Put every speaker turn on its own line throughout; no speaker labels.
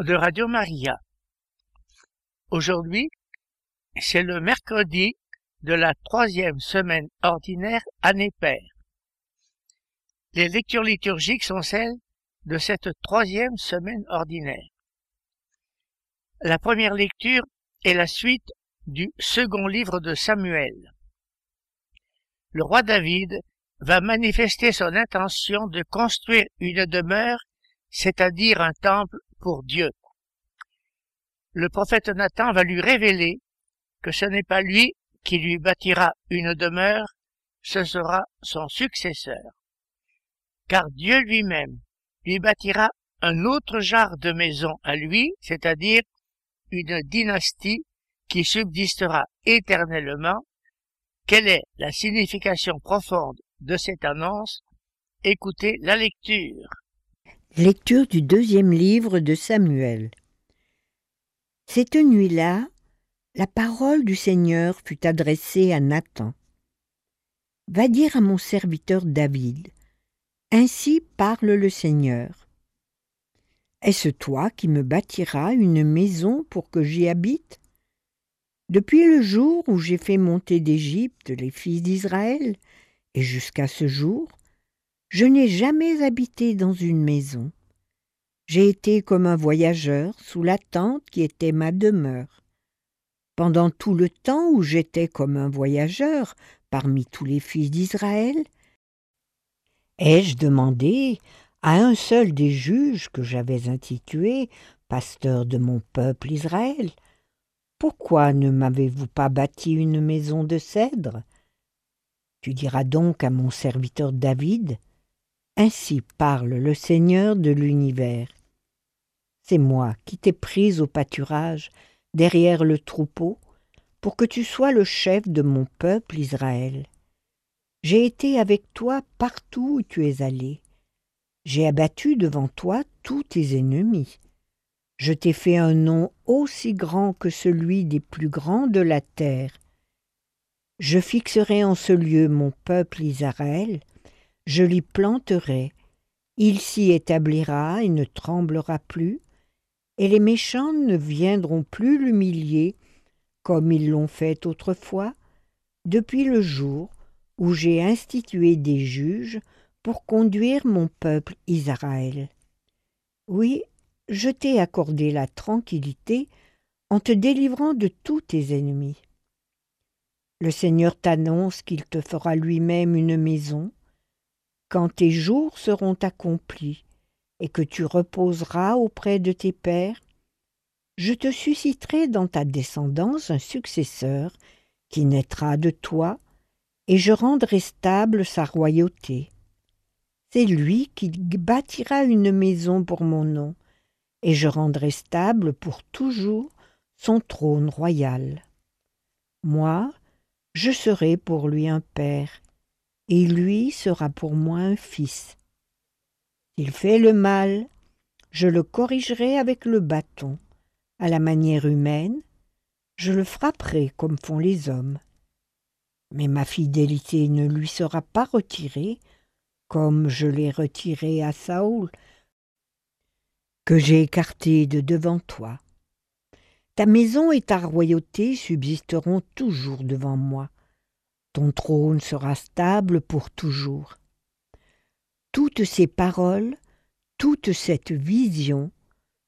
de Radio Maria. Aujourd'hui, c'est le mercredi de la troisième semaine ordinaire année paire. Les lectures liturgiques sont celles de cette troisième semaine ordinaire. La première lecture est la suite du second livre de Samuel. Le roi David va manifester son intention de construire une demeure, c'est-à-dire un temple Dieu. Le prophète Nathan va lui révéler que ce n'est pas lui qui lui bâtira une demeure, ce sera son successeur. Car Dieu lui-même lui bâtira un autre genre de maison à lui, c'est-à-dire une dynastie qui subsistera éternellement. Quelle est la signification profonde de cette annonce, écoutez la lecture.
Lecture du deuxième livre de Samuel. Cette nuit-là, la parole du Seigneur fut adressée à Nathan. Va dire à mon serviteur David, Ainsi parle le Seigneur. Est-ce toi qui me bâtiras une maison pour que j'y habite? Depuis le jour où j'ai fait monter d'Égypte les fils d'Israël, et jusqu'à ce jour, je n'ai jamais habité dans une maison. J'ai été comme un voyageur sous la tente qui était ma demeure. Pendant tout le temps où j'étais comme un voyageur parmi tous les fils d'Israël, ai-je demandé à un seul des juges que j'avais intitué pasteur de mon peuple Israël, pourquoi ne m'avez-vous pas bâti une maison de cèdre tu diras donc à mon serviteur David, Ainsi parle le Seigneur de l'univers. C'est moi qui t'ai pris au pâturage, derrière le troupeau, pour que tu sois le chef de mon peuple Israël. J'ai été avec toi partout où tu es allé. J'ai abattu devant toi tous tes ennemis. Je t'ai fait un nom aussi grand que celui des plus grands de la terre. Je fixerai en ce lieu mon peuple Israël, je l'y planterai, il s'y établira et ne tremblera plus, et les méchants ne viendront plus l'humilier comme ils l'ont fait autrefois, depuis le jour où j'ai institué des juges pour conduire mon peuple Israël. Oui, je t'ai accordé la tranquillité en te délivrant de tous tes ennemis. Le Seigneur t'annonce qu'il te fera lui-même une maison, quand tes jours seront accomplis et que tu reposeras auprès de tes pères, je te susciterai dans ta descendance un successeur qui naîtra de toi, et je rendrai stable sa royauté. C'est lui qui bâtira une maison pour mon nom, et je rendrai stable pour toujours son trône royal. Moi, je serai pour lui un père, et lui sera pour moi un fils. S'il fait le mal, je le corrigerai avec le bâton, à la manière humaine, je le frapperai comme font les hommes. Mais ma fidélité ne lui sera pas retirée, comme je l'ai retirée à Saoul, que j'ai écarté de devant toi. Ta maison et ta royauté subsisteront toujours devant moi. Ton trône sera stable pour toujours. Toutes ces paroles, toute cette vision,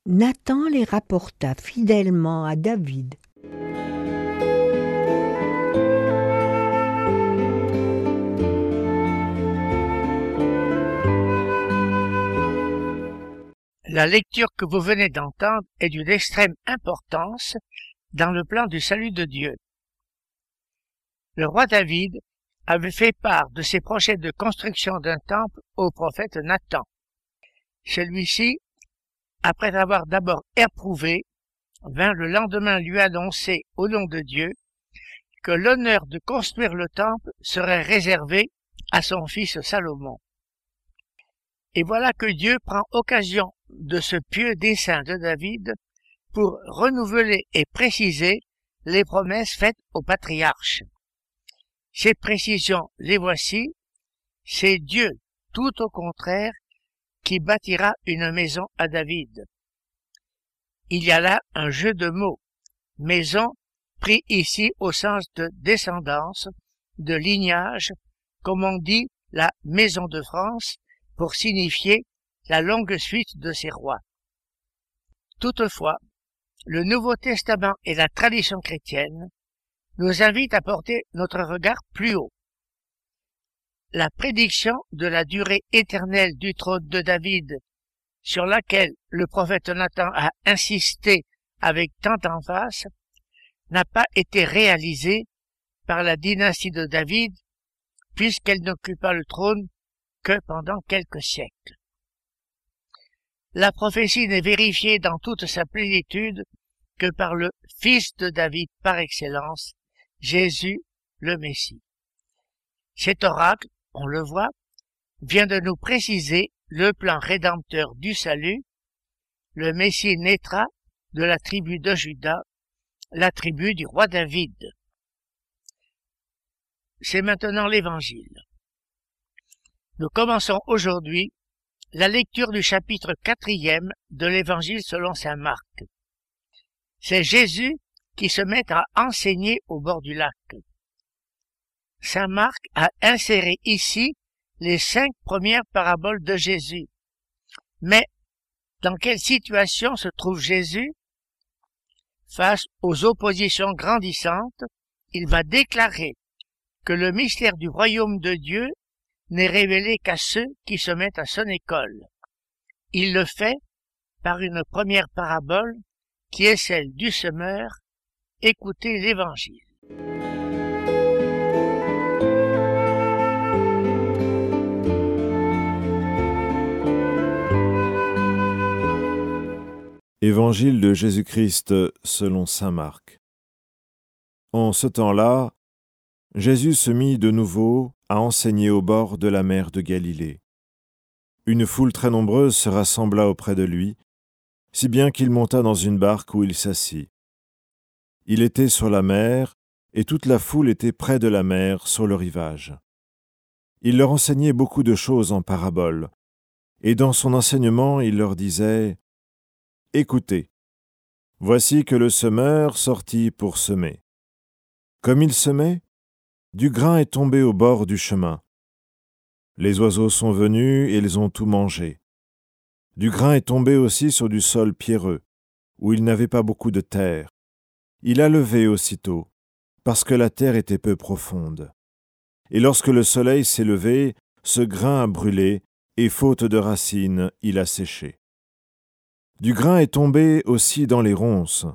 Nathan les rapporta fidèlement à David.
La lecture que vous venez d'entendre est d'une extrême importance dans le plan du salut de Dieu. Le roi David avait fait part de ses projets de construction d'un temple au prophète Nathan. Celui-ci, après avoir d'abord éprouvé vint le lendemain lui annoncer au nom de Dieu que l'honneur de construire le temple serait réservé à son fils Salomon. Et voilà que Dieu prend occasion de ce pieux dessein de David pour renouveler et préciser les promesses faites au patriarche. Ces précisions, les voici. C'est Dieu, tout au contraire, qui bâtira une maison à David. Il y a là un jeu de mots. Maison pris ici au sens de descendance, de lignage, comme on dit la maison de France, pour signifier la longue suite de ces rois. Toutefois, le Nouveau Testament et la tradition chrétienne nous invitent à porter notre regard plus haut. La prédiction de la durée éternelle du trône de David, sur laquelle le prophète Nathan a insisté avec tant d'emphase, n'a pas été réalisée par la dynastie de David, puisqu'elle n'occupa le trône que pendant quelques siècles. La prophétie n'est vérifiée dans toute sa plénitude que par le Fils de David par excellence, Jésus le Messie. Cet oracle, on le voit, vient de nous préciser le plan rédempteur du salut. Le Messie naîtra de la tribu de Judas la tribu du roi David. C'est maintenant l'évangile. Nous commençons aujourd'hui la lecture du chapitre quatrième de l'évangile selon saint Marc. C'est Jésus qui se met à enseigner au bord du lac. Saint Marc a inséré ici les cinq premières paraboles de Jésus. Mais dans quelle situation se trouve Jésus? Face aux oppositions grandissantes, il va déclarer que le mystère du royaume de Dieu n'est révélé qu'à ceux qui se mettent à son école. Il le fait par une première parabole qui est celle du semeur. Écoutez l'Évangile.
Évangile de Jésus-Christ selon Saint Marc. En ce temps-là, Jésus se mit de nouveau à enseigner au bord de la mer de Galilée. Une foule très nombreuse se rassembla auprès de lui, si bien qu'il monta dans une barque où il s'assit. Il était sur la mer, et toute la foule était près de la mer sur le rivage. Il leur enseignait beaucoup de choses en paraboles, et dans son enseignement il leur disait Écoutez, voici que le semeur sortit pour semer. Comme il semait, du grain est tombé au bord du chemin. Les oiseaux sont venus et ils ont tout mangé. Du grain est tombé aussi sur du sol pierreux, où il n'avait pas beaucoup de terre. Il a levé aussitôt, parce que la terre était peu profonde. Et lorsque le soleil s'est levé, ce grain a brûlé, et faute de racines, il a séché. Du grain est tombé aussi dans les ronces.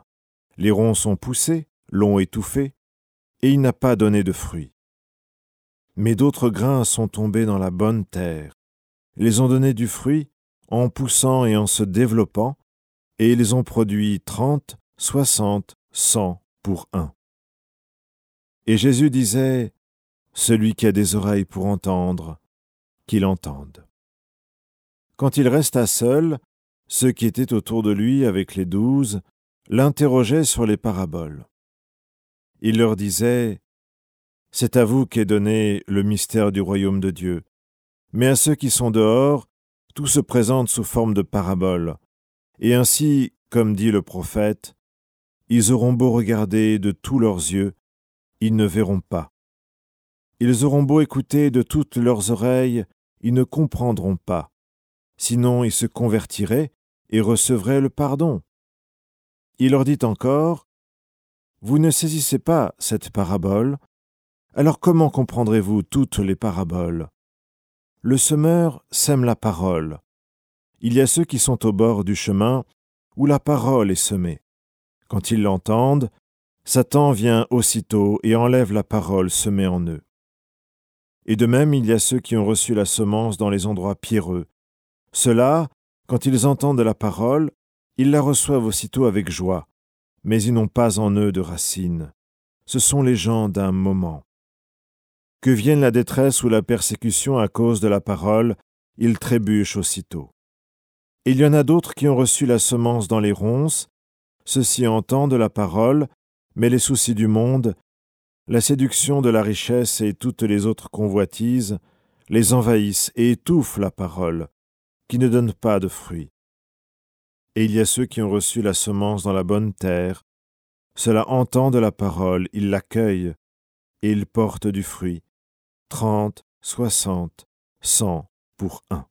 Les ronces ont poussé, l'ont étouffé, et il n'a pas donné de fruits. Mais d'autres grains sont tombés dans la bonne terre. Ils ont donné du fruit en poussant et en se développant, et ils ont produit trente, soixante, cent pour un. Et Jésus disait, Celui qui a des oreilles pour entendre, qu'il entende. Quand il resta seul, ceux qui étaient autour de lui avec les douze l'interrogeaient sur les paraboles. Il leur disait C'est à vous qu'est donné le mystère du royaume de Dieu, mais à ceux qui sont dehors, tout se présente sous forme de paraboles, et ainsi, comme dit le prophète, ils auront beau regarder de tous leurs yeux, ils ne verront pas. Ils auront beau écouter de toutes leurs oreilles, ils ne comprendront pas. Sinon ils se convertiraient et recevraient le pardon. Il leur dit encore, Vous ne saisissez pas cette parabole, alors comment comprendrez-vous toutes les paraboles? Le semeur sème la parole. Il y a ceux qui sont au bord du chemin où la parole est semée. Quand ils l'entendent, Satan vient aussitôt et enlève la parole semée en eux. Et de même, il y a ceux qui ont reçu la semence dans les endroits pierreux. Ceux-là, quand ils entendent la parole, ils la reçoivent aussitôt avec joie, mais ils n'ont pas en eux de racines. Ce sont les gens d'un moment. Que vienne la détresse ou la persécution à cause de la parole, ils trébuchent aussitôt. Il y en a d'autres qui ont reçu la semence dans les ronces, ceux-ci entendent la parole, mais les soucis du monde, la séduction de la richesse et toutes les autres convoitises les envahissent et étouffent la parole, qui ne donne pas de fruits. Et il y a ceux qui ont reçu la semence dans la bonne terre. Cela entendent la parole, ils l'accueillent, et ils portent du fruit, trente, soixante, cent pour un.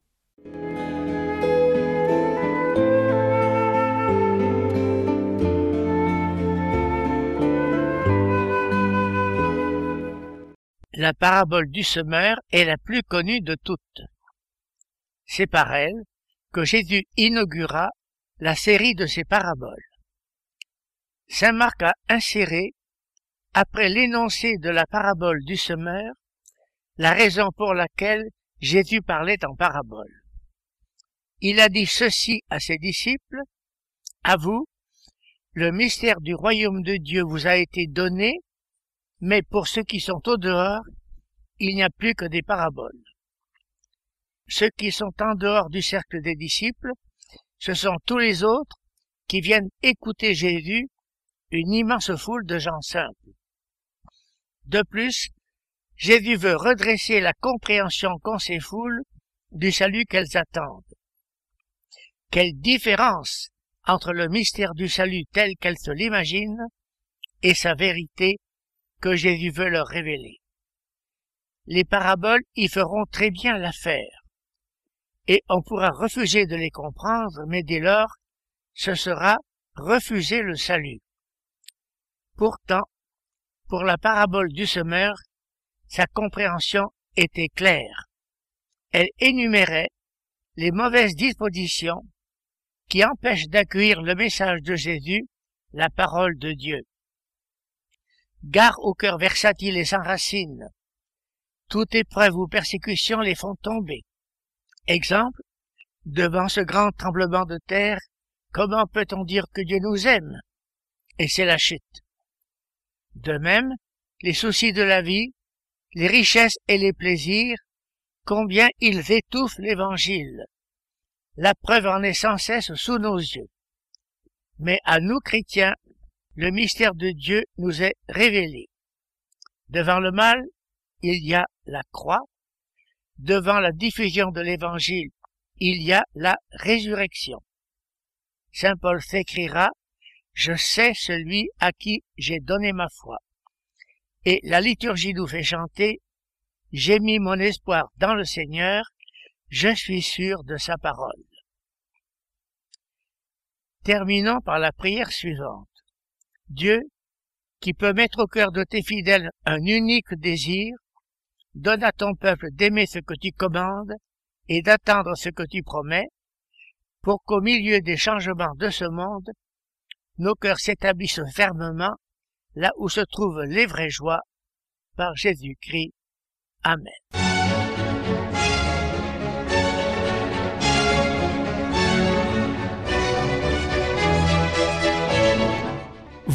La parabole du semeur est la plus connue de toutes. C'est par elle que Jésus inaugura la série de ses paraboles. Saint Marc a inséré, après l'énoncé de la parabole du semeur, la raison pour laquelle Jésus parlait en parabole. Il a dit ceci à ses disciples, à vous, le mystère du royaume de Dieu vous a été donné, mais pour ceux qui sont au dehors, il n'y a plus que des paraboles. Ceux qui sont en dehors du cercle des disciples, ce sont tous les autres qui viennent écouter Jésus, une immense foule de gens simples. De plus, Jésus veut redresser la compréhension qu'ont ces foules du salut qu'elles attendent. Quelle différence entre le mystère du salut tel qu'elles se l'imaginent et sa vérité que Jésus veut leur révéler. Les paraboles y feront très bien l'affaire, et on pourra refuser de les comprendre, mais dès lors, ce sera refuser le salut. Pourtant, pour la parabole du semeur, sa compréhension était claire. Elle énumérait les mauvaises dispositions qui empêchent d'accueillir le message de Jésus, la parole de Dieu. Gare au cœur versatile et sans racine. Toute épreuve ou persécution les font tomber. Exemple, devant ce grand tremblement de terre, comment peut-on dire que Dieu nous aime? Et c'est la chute. De même, les soucis de la vie, les richesses et les plaisirs, combien ils étouffent l'évangile. La preuve en est sans cesse sous nos yeux. Mais à nous chrétiens, le mystère de Dieu nous est révélé. Devant le mal, il y a la croix. Devant la diffusion de l'évangile, il y a la résurrection. Saint Paul s'écrira, Je sais celui à qui j'ai donné ma foi. Et la liturgie nous fait chanter, J'ai mis mon espoir dans le Seigneur, je suis sûr de sa parole. Terminons par la prière suivante. Dieu, qui peut mettre au cœur de tes fidèles un unique désir, donne à ton peuple d'aimer ce que tu commandes et d'attendre ce que tu promets, pour qu'au milieu des changements de ce monde, nos cœurs s'établissent fermement là où se trouvent les vraies joies, par Jésus-Christ. Amen.